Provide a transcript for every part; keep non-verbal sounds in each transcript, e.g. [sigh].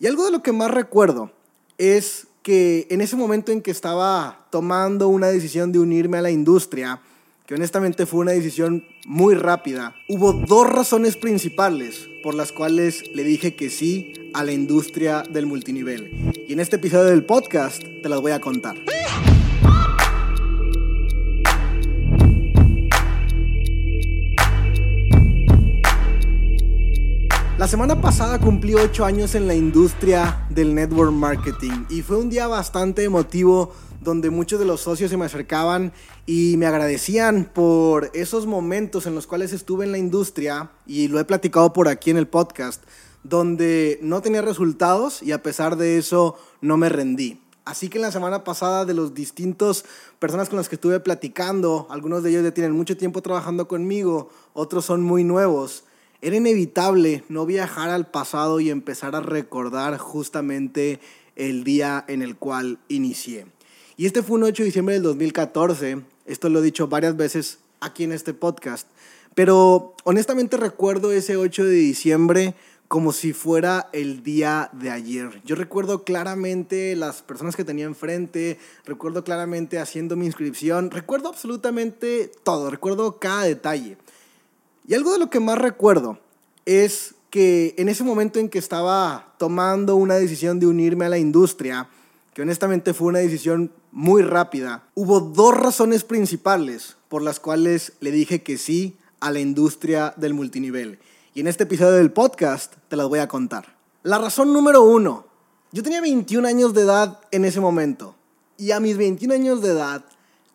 Y algo de lo que más recuerdo es que en ese momento en que estaba tomando una decisión de unirme a la industria, que honestamente fue una decisión muy rápida, hubo dos razones principales por las cuales le dije que sí a la industria del multinivel. Y en este episodio del podcast te las voy a contar. La semana pasada cumplí 8 años en la industria del network marketing y fue un día bastante emotivo donde muchos de los socios se me acercaban y me agradecían por esos momentos en los cuales estuve en la industria y lo he platicado por aquí en el podcast, donde no tenía resultados y a pesar de eso no me rendí. Así que en la semana pasada de los distintos personas con las que estuve platicando, algunos de ellos ya tienen mucho tiempo trabajando conmigo, otros son muy nuevos era inevitable no viajar al pasado y empezar a recordar justamente el día en el cual inicié. Y este fue un 8 de diciembre del 2014, esto lo he dicho varias veces aquí en este podcast, pero honestamente recuerdo ese 8 de diciembre como si fuera el día de ayer. Yo recuerdo claramente las personas que tenía enfrente, recuerdo claramente haciendo mi inscripción, recuerdo absolutamente todo, recuerdo cada detalle. Y algo de lo que más recuerdo es que en ese momento en que estaba tomando una decisión de unirme a la industria, que honestamente fue una decisión muy rápida, hubo dos razones principales por las cuales le dije que sí a la industria del multinivel. Y en este episodio del podcast te las voy a contar. La razón número uno, yo tenía 21 años de edad en ese momento. Y a mis 21 años de edad,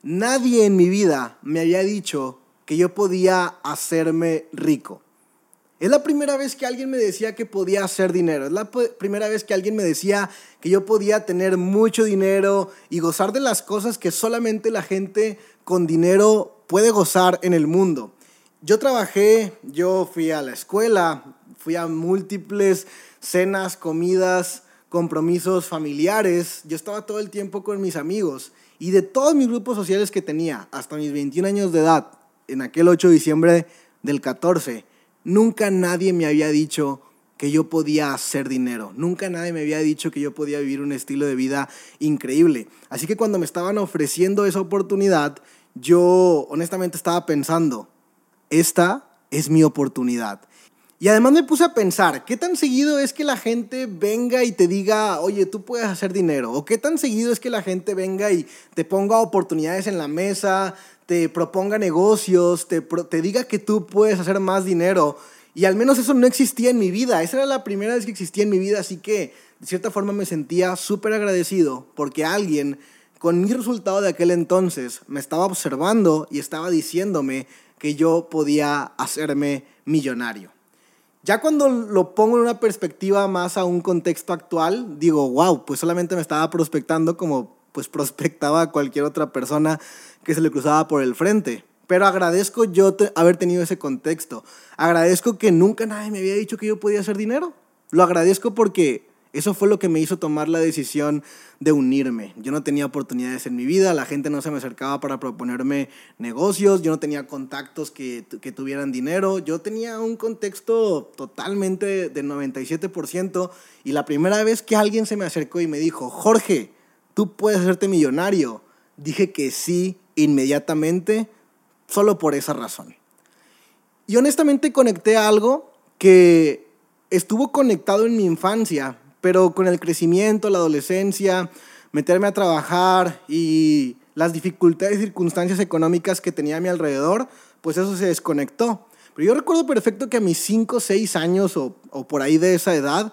nadie en mi vida me había dicho que yo podía hacerme rico. Es la primera vez que alguien me decía que podía hacer dinero. Es la primera vez que alguien me decía que yo podía tener mucho dinero y gozar de las cosas que solamente la gente con dinero puede gozar en el mundo. Yo trabajé, yo fui a la escuela, fui a múltiples cenas, comidas, compromisos familiares. Yo estaba todo el tiempo con mis amigos y de todos mis grupos sociales que tenía hasta mis 21 años de edad, en aquel 8 de diciembre del 14, nunca nadie me había dicho que yo podía hacer dinero. Nunca nadie me había dicho que yo podía vivir un estilo de vida increíble. Así que cuando me estaban ofreciendo esa oportunidad, yo honestamente estaba pensando, esta es mi oportunidad. Y además me puse a pensar, ¿qué tan seguido es que la gente venga y te diga, oye, tú puedes hacer dinero? ¿O qué tan seguido es que la gente venga y te ponga oportunidades en la mesa, te proponga negocios, te, te diga que tú puedes hacer más dinero. Y al menos eso no existía en mi vida. Esa era la primera vez que existía en mi vida, así que de cierta forma me sentía súper agradecido porque alguien con mi resultado de aquel entonces me estaba observando y estaba diciéndome que yo podía hacerme millonario. Ya cuando lo pongo en una perspectiva más a un contexto actual, digo, wow, pues solamente me estaba prospectando como pues prospectaba a cualquier otra persona que se le cruzaba por el frente. Pero agradezco yo haber tenido ese contexto. Agradezco que nunca nadie me había dicho que yo podía hacer dinero. Lo agradezco porque eso fue lo que me hizo tomar la decisión de unirme. Yo no tenía oportunidades en mi vida, la gente no se me acercaba para proponerme negocios, yo no tenía contactos que, que tuvieran dinero, yo tenía un contexto totalmente del 97% y la primera vez que alguien se me acercó y me dijo, Jorge, tú puedes hacerte millonario, dije que sí inmediatamente solo por esa razón. Y honestamente conecté a algo que estuvo conectado en mi infancia, pero con el crecimiento, la adolescencia, meterme a trabajar y las dificultades y circunstancias económicas que tenía a mi alrededor, pues eso se desconectó. Pero yo recuerdo perfecto que a mis 5, 6 años o, o por ahí de esa edad,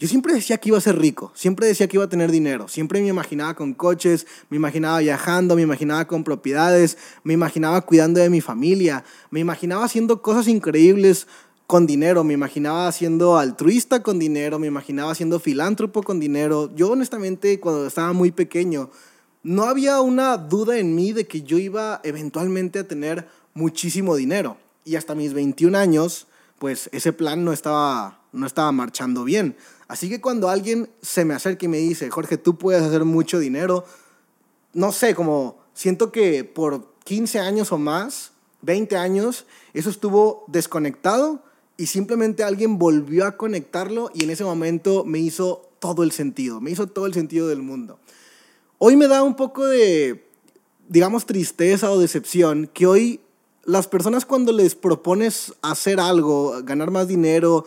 yo siempre decía que iba a ser rico, siempre decía que iba a tener dinero, siempre me imaginaba con coches, me imaginaba viajando, me imaginaba con propiedades, me imaginaba cuidando de mi familia, me imaginaba haciendo cosas increíbles con dinero, me imaginaba siendo altruista con dinero, me imaginaba siendo filántropo con dinero. Yo honestamente cuando estaba muy pequeño no había una duda en mí de que yo iba eventualmente a tener muchísimo dinero. Y hasta mis 21 años, pues ese plan no estaba, no estaba marchando bien. Así que cuando alguien se me acerca y me dice, Jorge, tú puedes hacer mucho dinero, no sé, como siento que por 15 años o más, 20 años, eso estuvo desconectado y simplemente alguien volvió a conectarlo y en ese momento me hizo todo el sentido, me hizo todo el sentido del mundo. Hoy me da un poco de, digamos, tristeza o decepción que hoy las personas cuando les propones hacer algo, ganar más dinero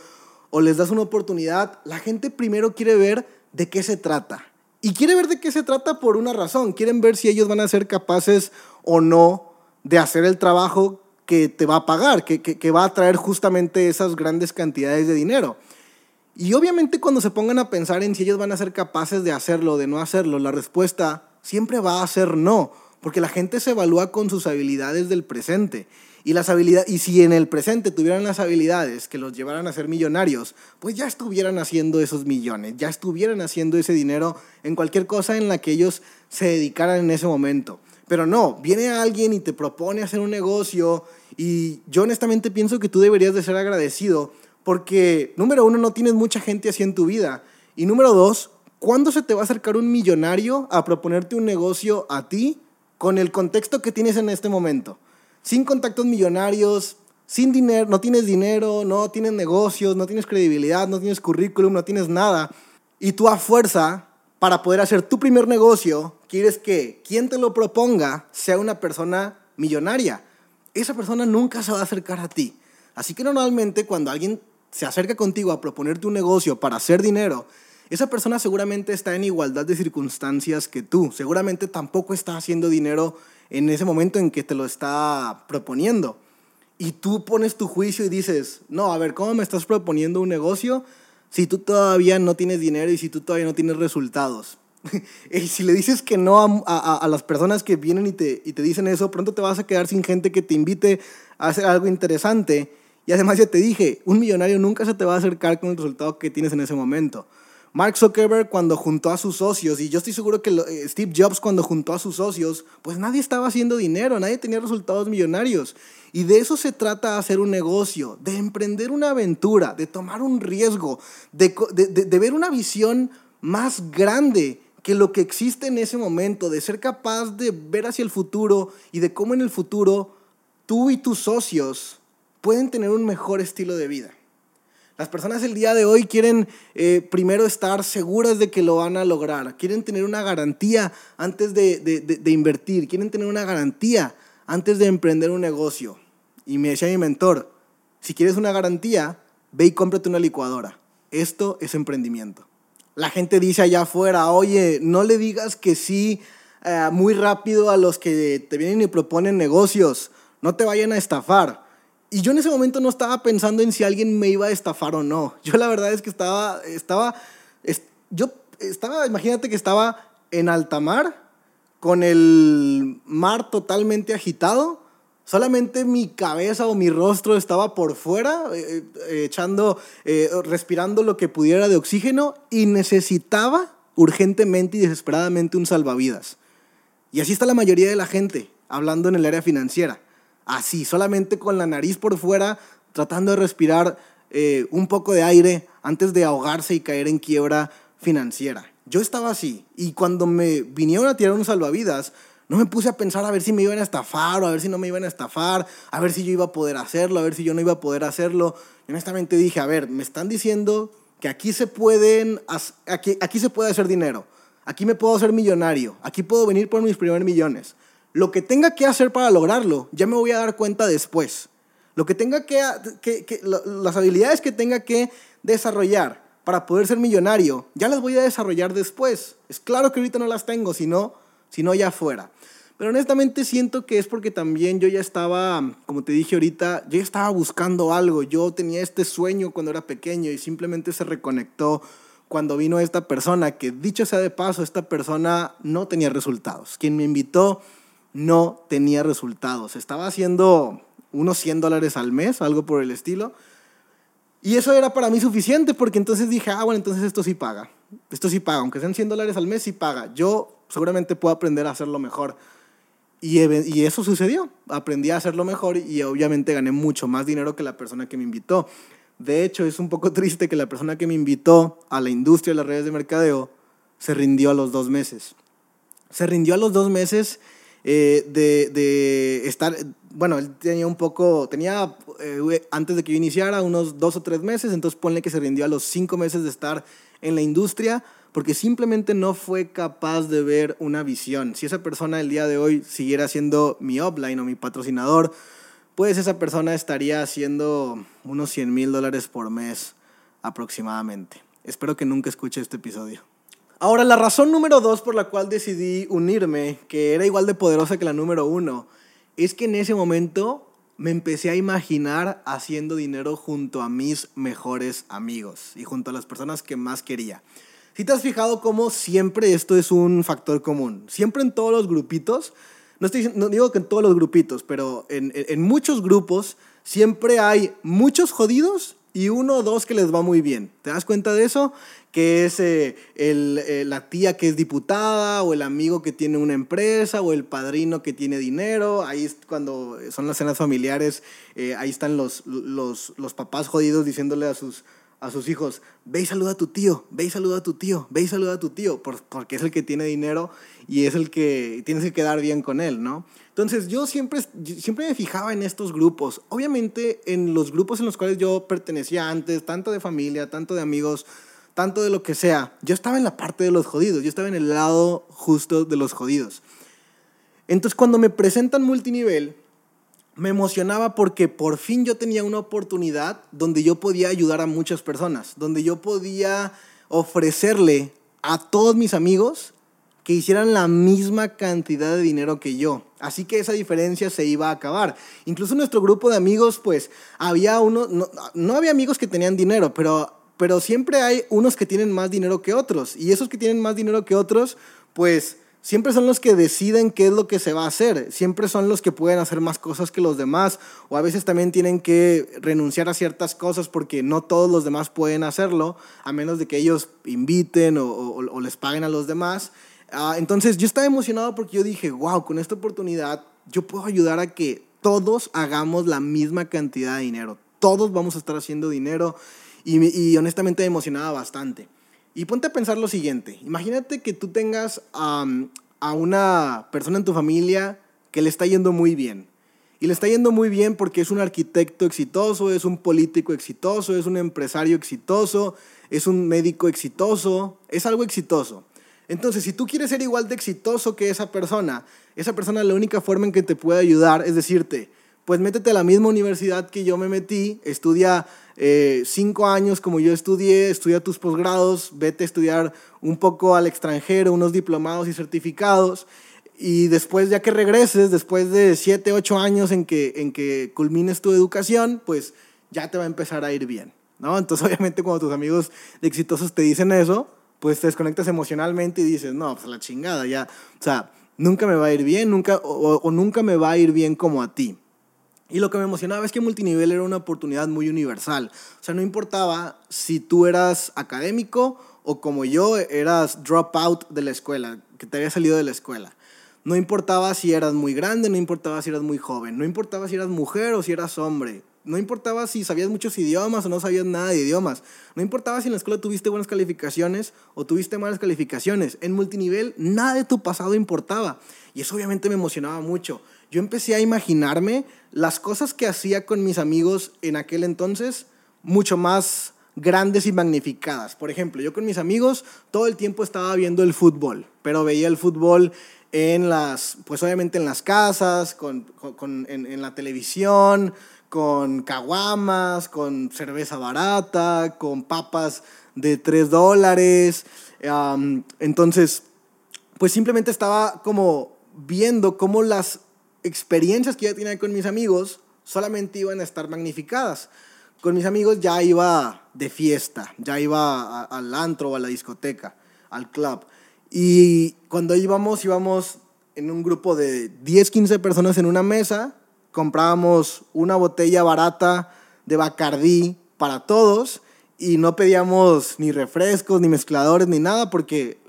o les das una oportunidad, la gente primero quiere ver de qué se trata. Y quiere ver de qué se trata por una razón. Quieren ver si ellos van a ser capaces o no de hacer el trabajo que te va a pagar, que, que, va a traer justamente esas grandes cantidades de dinero. Y obviamente cuando se pongan a pensar en si ellos van a ser capaces de hacerlo o de no hacerlo, la respuesta siempre va a ser no, porque la gente se evalúa con sus habilidades del presente. Y, las habilidades, y si en el presente tuvieran las habilidades que los llevaran a ser millonarios, pues ya estuvieran haciendo esos millones, ya estuvieran haciendo ese dinero en cualquier cosa en la que ellos se dedicaran en ese momento. Pero no, viene alguien y te propone hacer un negocio y yo honestamente pienso que tú deberías de ser agradecido porque, número uno, no tienes mucha gente así en tu vida. Y número dos, ¿cuándo se te va a acercar un millonario a proponerte un negocio a ti con el contexto que tienes en este momento? Sin contactos millonarios, sin dinero, no tienes dinero, no tienes negocios, no tienes credibilidad, no tienes currículum, no tienes nada. Y tú a fuerza para poder hacer tu primer negocio, quieres que quien te lo proponga sea una persona millonaria. Esa persona nunca se va a acercar a ti. Así que normalmente cuando alguien se acerca contigo a proponerte un negocio para hacer dinero, esa persona seguramente está en igualdad de circunstancias que tú. Seguramente tampoco está haciendo dinero en ese momento en que te lo está proponiendo. Y tú pones tu juicio y dices, no, a ver, ¿cómo me estás proponiendo un negocio? si tú todavía no tienes dinero y si tú todavía no tienes resultados. [laughs] y si le dices que no a, las personas que vienen y te, y te dicen eso, pronto te vas a quedar sin gente que te invite a hacer algo interesante. Y además ya te dije, un millonario nunca se te va a acercar con el resultado que tienes en ese momento. Mark Zuckerberg cuando juntó a sus socios, y yo estoy seguro que eh, Steve Jobs cuando juntó a sus socios, pues nadie estaba haciendo dinero, nadie tenía resultados millonarios. Y de eso se trata hacer un negocio, de emprender una aventura, de tomar un riesgo, de, de ver una visión más grande que lo que existe en ese momento, de ser capaz de ver hacia el futuro y de cómo en el futuro tú y tus socios pueden tener un mejor estilo de vida. Las personas el día de hoy quieren eh, primero estar seguras de que lo van a lograr, quieren tener una garantía antes de, de, invertir, quieren tener una garantía antes de emprender un negocio. Y me decía mi mentor, si quieres una garantía, ve y cómprate una licuadora. Esto es emprendimiento. La gente dice allá afuera, oye, no le digas que sí eh, muy rápido a los que te vienen y proponen negocios, no te vayan a estafar. Y yo en ese momento no estaba pensando en si alguien me iba a estafar o no. Yo la verdad es que estaba, estaba, yo estaba, imagínate que estaba en alta mar, con el mar totalmente agitado, solamente mi cabeza o mi rostro estaba por fuera, eh, eh, echando, eh, respirando lo que pudiera de oxígeno y necesitaba urgentemente y desesperadamente un salvavidas. Y así está la mayoría de la gente hablando en el área financiera así, solamente con la nariz por fuera, tratando de respirar eh, un poco de aire antes de ahogarse y caer en quiebra financiera. Yo estaba así y cuando me vinieron a tirar un salvavidas, no me puse a pensar a ver si me iban a estafar o a ver si no me iban a estafar, a ver si yo iba a poder hacerlo, a ver si yo no iba a poder hacerlo. Y honestamente dije, a ver, me están diciendo que aquí se pueden, aquí, aquí se puede hacer dinero, aquí me puedo hacer millonario, aquí puedo venir por mis primeros millones. Lo que tenga que hacer para lograrlo, ya me voy a dar cuenta después. Lo que tenga que, que, las habilidades que tenga que desarrollar para poder ser millonario, ya las voy a desarrollar después. Es claro que ahorita no las tengo, sino, sino ya fuera. Pero honestamente siento que es porque también yo ya estaba, como te dije ahorita, yo ya estaba buscando algo. Yo tenía este sueño cuando era pequeño y simplemente se reconectó cuando vino esta persona, que dicho sea de paso, esta persona no tenía resultados. Quien me invitó no tenía resultados. Estaba haciendo unos 100 dólares al mes, algo por el estilo. Y eso era para mí suficiente porque entonces dije, ah, bueno, entonces esto sí paga. Esto sí paga, aunque sean 100 dólares al mes, sí paga. Yo seguramente puedo aprender a hacerlo mejor. Y, y eso sucedió. Aprendí a hacerlo mejor y obviamente gané mucho más dinero que la persona que me invitó. De hecho, es un poco triste que la persona que me invitó a la industria de las redes de mercadeo se rindió a los dos meses. Se rindió a los dos meses eh, de, de, estar, bueno, él tenía un poco, tenía eh, antes de que yo iniciara unos dos o tres meses, entonces ponle que se rindió a los cinco meses de estar en la industria porque simplemente no fue capaz de ver una visión. Si esa persona el día de hoy siguiera siendo mi upline o mi patrocinador, pues esa persona estaría haciendo unos 100 mil dólares por mes aproximadamente. Espero que nunca escuche este episodio. Ahora, la razón número dos por la cual decidí unirme, que era igual de poderosa que la número uno, es que en ese momento me empecé a imaginar haciendo dinero junto a mis mejores amigos y junto a las personas que más quería. Si te has fijado cómo siempre esto es un factor común, siempre en todos los grupitos, no, estoy, no digo que en todos los grupitos, pero en, en muchos grupos siempre hay muchos jodidos y uno o dos que les va muy bien. ¿Te das cuenta de eso? Que es eh, el, eh, la tía que es diputada, o el amigo que tiene una empresa, o el padrino que tiene dinero. Ahí es cuando son las cenas familiares, eh, ahí están los, los, los papás jodidos diciéndole a sus, a sus hijos, ve y saluda a tu tío, ve y saluda a tu tío, ve y saluda a tu tío, porque es el que tiene dinero y es el que tienes que quedar bien con él, ¿no? Entonces yo siempre, siempre me fijaba en estos grupos. Obviamente en los grupos en los cuales yo pertenecía antes, tanto de familia, tanto de amigos, tanto de lo que sea, yo estaba en la parte de los jodidos, yo estaba en el lado justo de los jodidos. Entonces cuando me presentan multinivel, me emocionaba porque por fin yo tenía una oportunidad donde yo podía ayudar a muchas personas, donde yo podía ofrecerle a todos mis amigos que hicieran la misma cantidad de dinero que yo. Así que esa diferencia se iba a acabar. Incluso nuestro grupo de amigos, pues, había uno, no, había amigos que tenían dinero, pero, pero siempre hay unos que tienen más dinero que otros. Y esos que tienen más dinero que otros, pues, siempre son los que deciden qué es lo que se va a hacer. Siempre son los que pueden hacer más cosas que los demás. O a veces también tienen que renunciar a ciertas cosas porque no todos los demás pueden hacerlo, a menos de que ellos inviten o, les paguen a los demás. Ah, entonces yo estaba emocionado porque yo dije, wow, con esta oportunidad yo puedo ayudar a que todos hagamos la misma cantidad de dinero. Todos vamos a estar haciendo dinero y, y honestamente me emocionaba bastante. Y ponte a pensar lo siguiente, imagínate que tú tengas a una persona en tu familia que le está yendo muy bien. Y le está yendo muy bien porque es un arquitecto exitoso, es un político exitoso, es un empresario exitoso, es un médico exitoso, es algo exitoso. Entonces, si tú quieres ser igual de exitoso que esa persona, esa persona la única forma en que te puede ayudar es decirte, pues métete a la misma universidad que yo me metí, estudia eh, cinco años como yo estudié, estudia tus posgrados, vete a estudiar un poco al extranjero, unos diplomados y certificados, y después ya que regreses, después de siete, ocho años en que, en que culmines tu educación, pues ya te va a empezar a ir bien, ¿no? Entonces [laughs] obviamente cuando tus amigos exitosos te dicen eso, pues te desconectas emocionalmente y dices, no, pues la chingada, ya, o sea, nunca me va a ir bien, nunca, o, nunca me va a ir bien como a ti. Y lo que me emocionaba es que multinivel era una oportunidad muy universal. O sea, no importaba si tú eras académico o como yo eras dropout de la escuela, que te había salido de la escuela. No importaba si eras muy grande, no importaba si eras muy joven, no importaba si eras mujer o si eras hombre. No importaba si sabías muchos idiomas o no sabías nada de idiomas. No importaba si en la escuela tuviste buenas calificaciones o tuviste malas calificaciones. En multinivel nada de tu pasado importaba. Y eso obviamente me emocionaba mucho. Yo empecé a imaginarme las cosas que hacía con mis amigos en aquel entonces mucho más grandes y magnificadas. Por ejemplo, yo con mis amigos todo el tiempo estaba viendo el fútbol, pero veía el fútbol en las, pues obviamente en las casas, con, con, en, en la televisión, con caguamas, con cerveza barata, con papas de 3 dólares. entonces, pues simplemente estaba como viendo cómo las experiencias que ya tenía con mis amigos solamente iban a estar magnificadas. Con mis amigos ya iba de fiesta, ya iba al antro a la discoteca, al club. Y cuando íbamos, íbamos en un grupo de 10, 15 personas en una mesa comprábamos una botella barata de Bacardí para todos y no pedíamos ni refrescos, ni mezcladores, ni nada, porque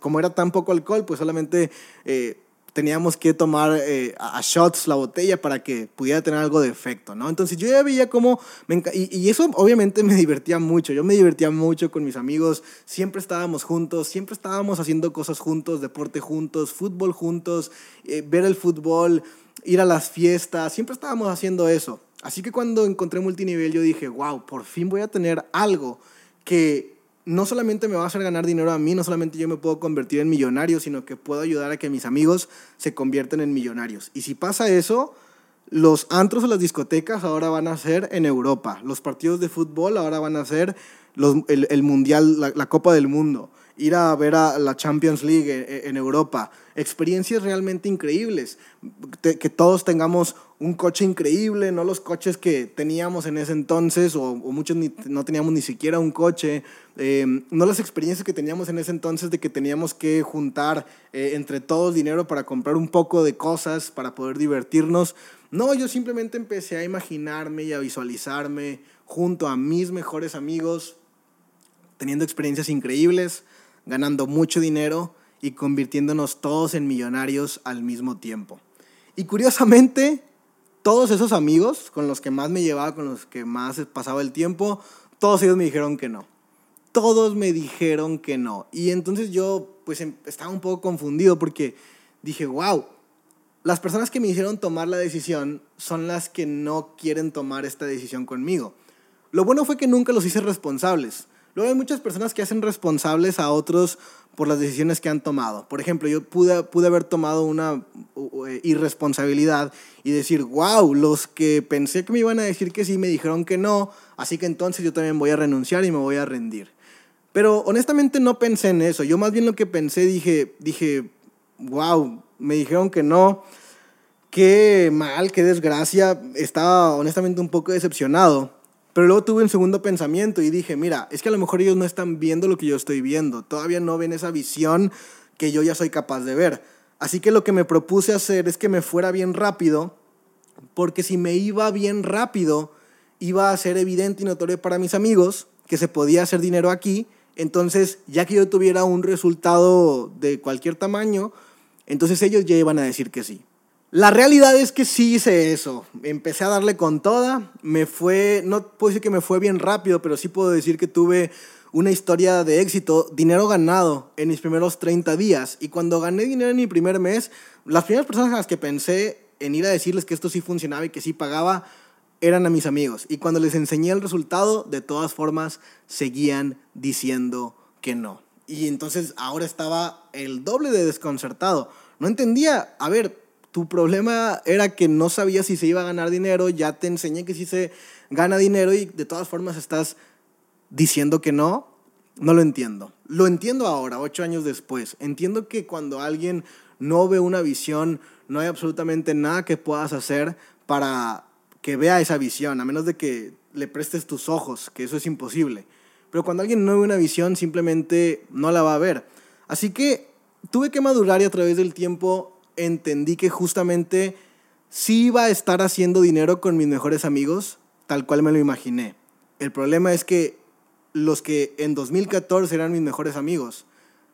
como era tan poco alcohol, pues solamente eh, teníamos que tomar eh, a shots la botella para que pudiera tener algo de efecto, ¿no? Entonces yo ya veía cómo, me y, eso obviamente me divertía mucho, yo me divertía mucho con mis amigos, siempre estábamos juntos, siempre estábamos haciendo cosas juntos, deporte juntos, fútbol juntos, eh, ver el fútbol, ir a las fiestas, siempre estábamos haciendo eso. Así que cuando encontré multinivel yo dije, wow, por fin voy a tener algo que no solamente me va a hacer ganar dinero a mí, no solamente yo me puedo convertir en millonario, sino que puedo ayudar a que mis amigos se conviertan en millonarios. Y si pasa eso, los antros o las discotecas ahora van a ser en Europa. Los partidos de fútbol ahora van a ser el, Mundial, la, Copa del Mundo. Ir a ver a la Champions League en Europa. Experiencias realmente increíbles, que todos tengamos un coche increíble, no los coches que teníamos en ese entonces, o, muchos no teníamos ni siquiera un coche, em, no las experiencias que teníamos en ese entonces de que teníamos que juntar eh, entre todos dinero para comprar un poco de cosas, para poder divertirnos. No, yo simplemente empecé a imaginarme y a visualizarme junto a mis mejores amigos, teniendo experiencias increíbles, ganando mucho dinero y convirtiéndonos todos en millonarios al mismo tiempo. Y curiosamente, todos esos amigos con los que más me llevaba, con los que más pasaba el tiempo, todos ellos me dijeron que no. Todos me dijeron que no. Y entonces yo pues em, estaba un poco confundido porque dije, wow, las personas que me hicieron tomar la decisión son las que no quieren tomar esta decisión conmigo. Lo bueno fue que nunca los hice responsables. Luego hay muchas personas que hacen responsables a otros por las decisiones que han tomado. Por ejemplo, yo pude, pude haber tomado una eh, irresponsabilidad y decir, wow, los que pensé que me iban a decir que sí me dijeron que no, así que entonces yo también voy a renunciar y me voy a rendir. Pero honestamente no pensé en eso. Yo más bien lo que pensé, dije, dije, wow, me dijeron que no. Qué mal, qué desgracia. Estaba honestamente un poco decepcionado. Pero luego tuve un segundo pensamiento y dije, mira, es que a lo mejor ellos no están viendo lo que yo estoy viendo, todavía no ven esa visión que yo ya soy capaz de ver. Así que lo que me propuse hacer es que me fuera bien rápido, porque si me iba bien rápido, iba a ser evidente y notorio para mis amigos que se podía hacer dinero aquí. Entonces, ya que yo tuviera un resultado de cualquier tamaño, entonces ellos ya iban a decir que sí. La realidad es que sí hice eso. Empecé a darle con toda. Me fue, no puedo decir que me fue bien rápido, pero sí puedo decir que tuve una historia de éxito, dinero ganado en mis primeros 30 días. Y cuando gané dinero en mi primer mes, las primeras personas a las que pensé en ir a decirles que esto sí funcionaba y que sí pagaba eran a mis amigos. Y cuando les enseñé el resultado, de todas formas, seguían diciendo que no. Y entonces ahora estaba el doble de desconcertado. No entendía, a ver, tu problema era que no sabías si se iba a ganar dinero, ya te enseñé que sí se gana dinero y de todas formas estás diciendo que no, no lo entiendo. Lo entiendo ahora, ocho años después. Entiendo que cuando alguien no ve una visión, no hay absolutamente nada que puedas hacer para que vea esa visión, a menos de que le prestes tus ojos, que eso es imposible. Pero cuando alguien no ve una visión, simplemente no la va a ver. Así que tuve que madurar y a través del tiempo entendí que justamente sí iba a estar haciendo dinero con mis mejores amigos, tal cual me lo imaginé. El problema es que los que en 2014 eran mis mejores amigos,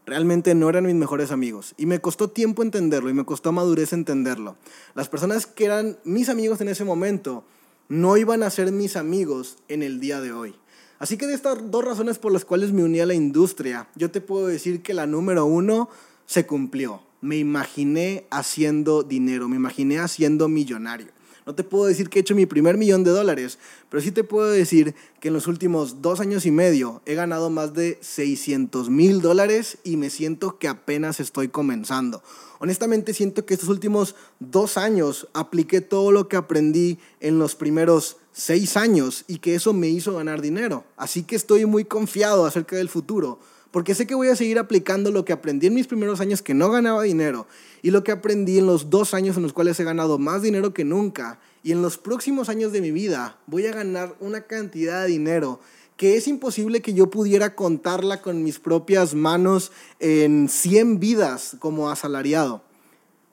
realmente no eran mis mejores amigos. Y me costó tiempo entenderlo y me costó madurez entenderlo. Las personas que eran mis amigos en ese momento no iban a ser mis amigos en el día de hoy. Así que de estas dos razones por las cuales me uní a la industria, yo te puedo decir que la número uno se cumplió me imaginé haciendo dinero, me imaginé haciendo millonario. No te puedo decir que he hecho mi primer millón de dólares, pero sí te puedo decir que en los últimos dos años y medio he ganado más de 600 mil dólares y me siento que apenas estoy comenzando. Honestamente siento que estos últimos dos años apliqué todo lo que aprendí en los primeros seis años y que eso me hizo ganar dinero. Así que estoy muy confiado acerca del futuro porque sé que voy a seguir aplicando lo que aprendí en mis primeros años que no ganaba dinero y lo que aprendí en los dos años en los cuales he ganado más dinero que nunca. Y en los próximos años de mi vida voy a ganar una cantidad de dinero que es imposible que yo pudiera contarla con mis propias manos en 100 vidas como asalariado.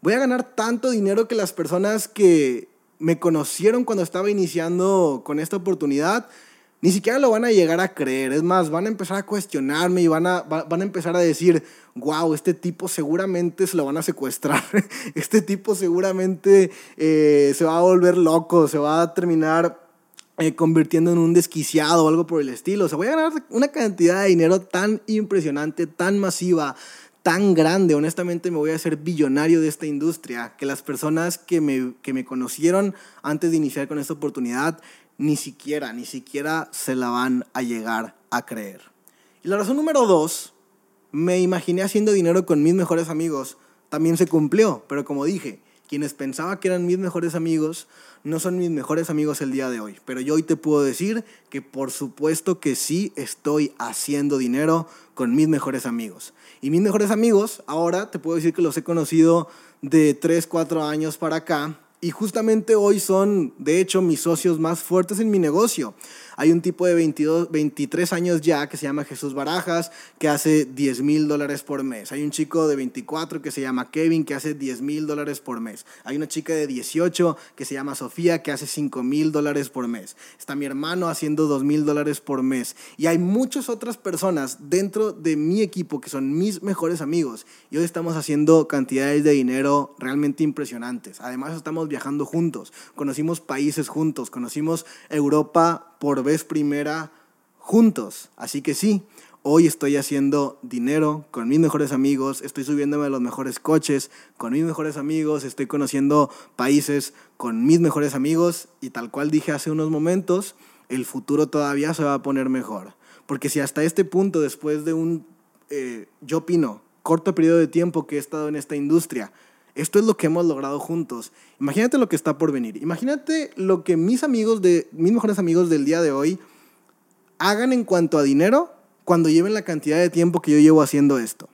Voy a ganar tanto dinero que las personas que me conocieron cuando estaba iniciando con esta oportunidad ni siquiera lo van a llegar a creer. Es más, van a empezar a cuestionarme y van a, van a empezar a decir, wow, este tipo seguramente se lo van a secuestrar. [laughs] este tipo seguramente eh, se va a volver loco, se va a terminar eh, convirtiendo en un desquiciado o algo por el estilo. O sea, voy a ganar una cantidad de dinero tan impresionante, tan masiva, tan grande. Honestamente me voy a hacer billonario de esta industria que las personas que me, que me conocieron antes de iniciar con esta oportunidad ni siquiera, ni siquiera se la van a llegar a creer. Y la razón número dos, me imaginé haciendo dinero con mis mejores amigos, también se cumplió, pero como dije, quienes pensaba que eran mis mejores amigos no son mis mejores amigos el día de hoy. Pero yo hoy te puedo decir que por supuesto que sí estoy haciendo dinero con mis mejores amigos. Y mis mejores amigos, ahora te puedo decir que los he conocido de 3, 4 años para acá y justamente hoy son, de hecho, mis socios más fuertes en mi negocio. Hay un tipo de 22, 23 años ya que se llama Jesús Barajas, que hace 10 mil dólares por mes. Hay un chico de 24 que se llama Kevin, que hace 10 mil dólares por mes. Hay una chica de 18 que se llama Sofía, que hace 5 mil dólares por mes. Está mi hermano haciendo 2 mil dólares por mes. Y hay muchas otras personas dentro de mi equipo que son mis mejores amigos. Y hoy estamos haciendo cantidades de dinero realmente impresionantes. Además, estamos viajando juntos. Conocimos países juntos. Conocimos Europa por vez primera juntos. Así que sí, hoy estoy haciendo dinero con mis mejores amigos, estoy subiéndome a los mejores coches con mis mejores amigos, estoy conociendo países con mis mejores amigos y tal cual dije hace unos momentos, el futuro todavía se va a poner mejor. Porque si hasta este punto, después de un, eh, yo opino, corto periodo de tiempo que he estado en esta industria, esto es lo que hemos logrado juntos. Imagínate lo que está por venir. Imagínate lo que mis amigos de mis mejores amigos del día de hoy hagan en cuanto a dinero cuando lleven la cantidad de tiempo que yo llevo haciendo esto.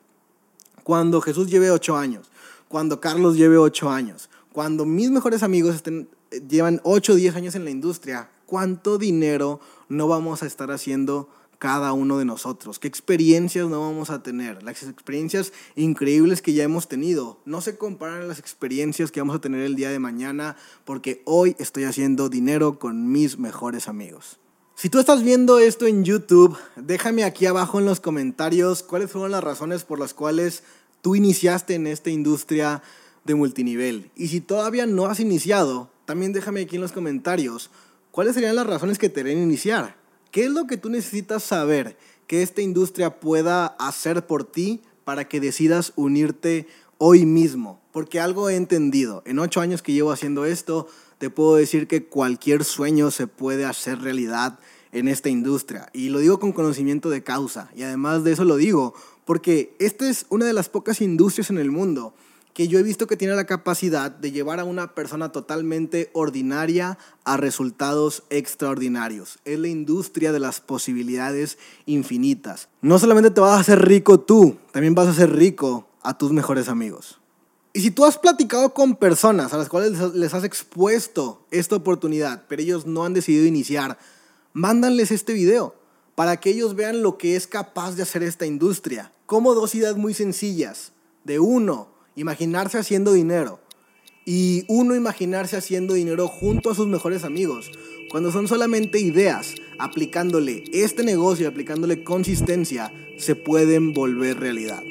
Cuando Jesús lleve ocho años, cuando Carlos lleve ocho años, cuando mis mejores amigos estén, eh, llevan ocho o diez años en la industria, ¿cuánto dinero no vamos a estar haciendo cada uno de nosotros, qué experiencias no vamos a tener, las experiencias increíbles que ya hemos tenido. No se comparan a las experiencias que vamos a tener el día de mañana, porque hoy estoy haciendo dinero con mis mejores amigos. Si tú estás viendo esto en YouTube, déjame aquí abajo en los comentarios cuáles fueron las razones por las cuales tú iniciaste en esta industria de multinivel. Y si todavía no has iniciado, también déjame aquí en los comentarios cuáles serían las razones que te deben iniciar. ¿Qué es lo que tú necesitas saber que esta industria pueda hacer por ti para que decidas unirte hoy mismo? Porque algo he entendido. En ocho años que llevo haciendo esto, te puedo decir que cualquier sueño se puede hacer realidad en esta industria. Y lo digo con conocimiento de causa. Y además de eso lo digo porque esta es una de las pocas industrias en el mundo que yo he visto que tiene la capacidad de llevar a una persona totalmente ordinaria a resultados extraordinarios. Es la industria de las posibilidades infinitas. No solamente te vas a hacer rico tú, también vas a hacer rico a tus mejores amigos. Y si tú has platicado con personas a las cuales les has expuesto esta oportunidad, pero ellos no han decidido iniciar, mándanles este video para que ellos vean lo que es capaz de hacer esta industria. Como dos ideas muy sencillas. De uno, imaginarse haciendo dinero. Y uno imaginarse haciendo dinero junto a sus mejores amigos. Cuando son solamente ideas, aplicándole este negocio, aplicándole consistencia, se pueden volver realidad.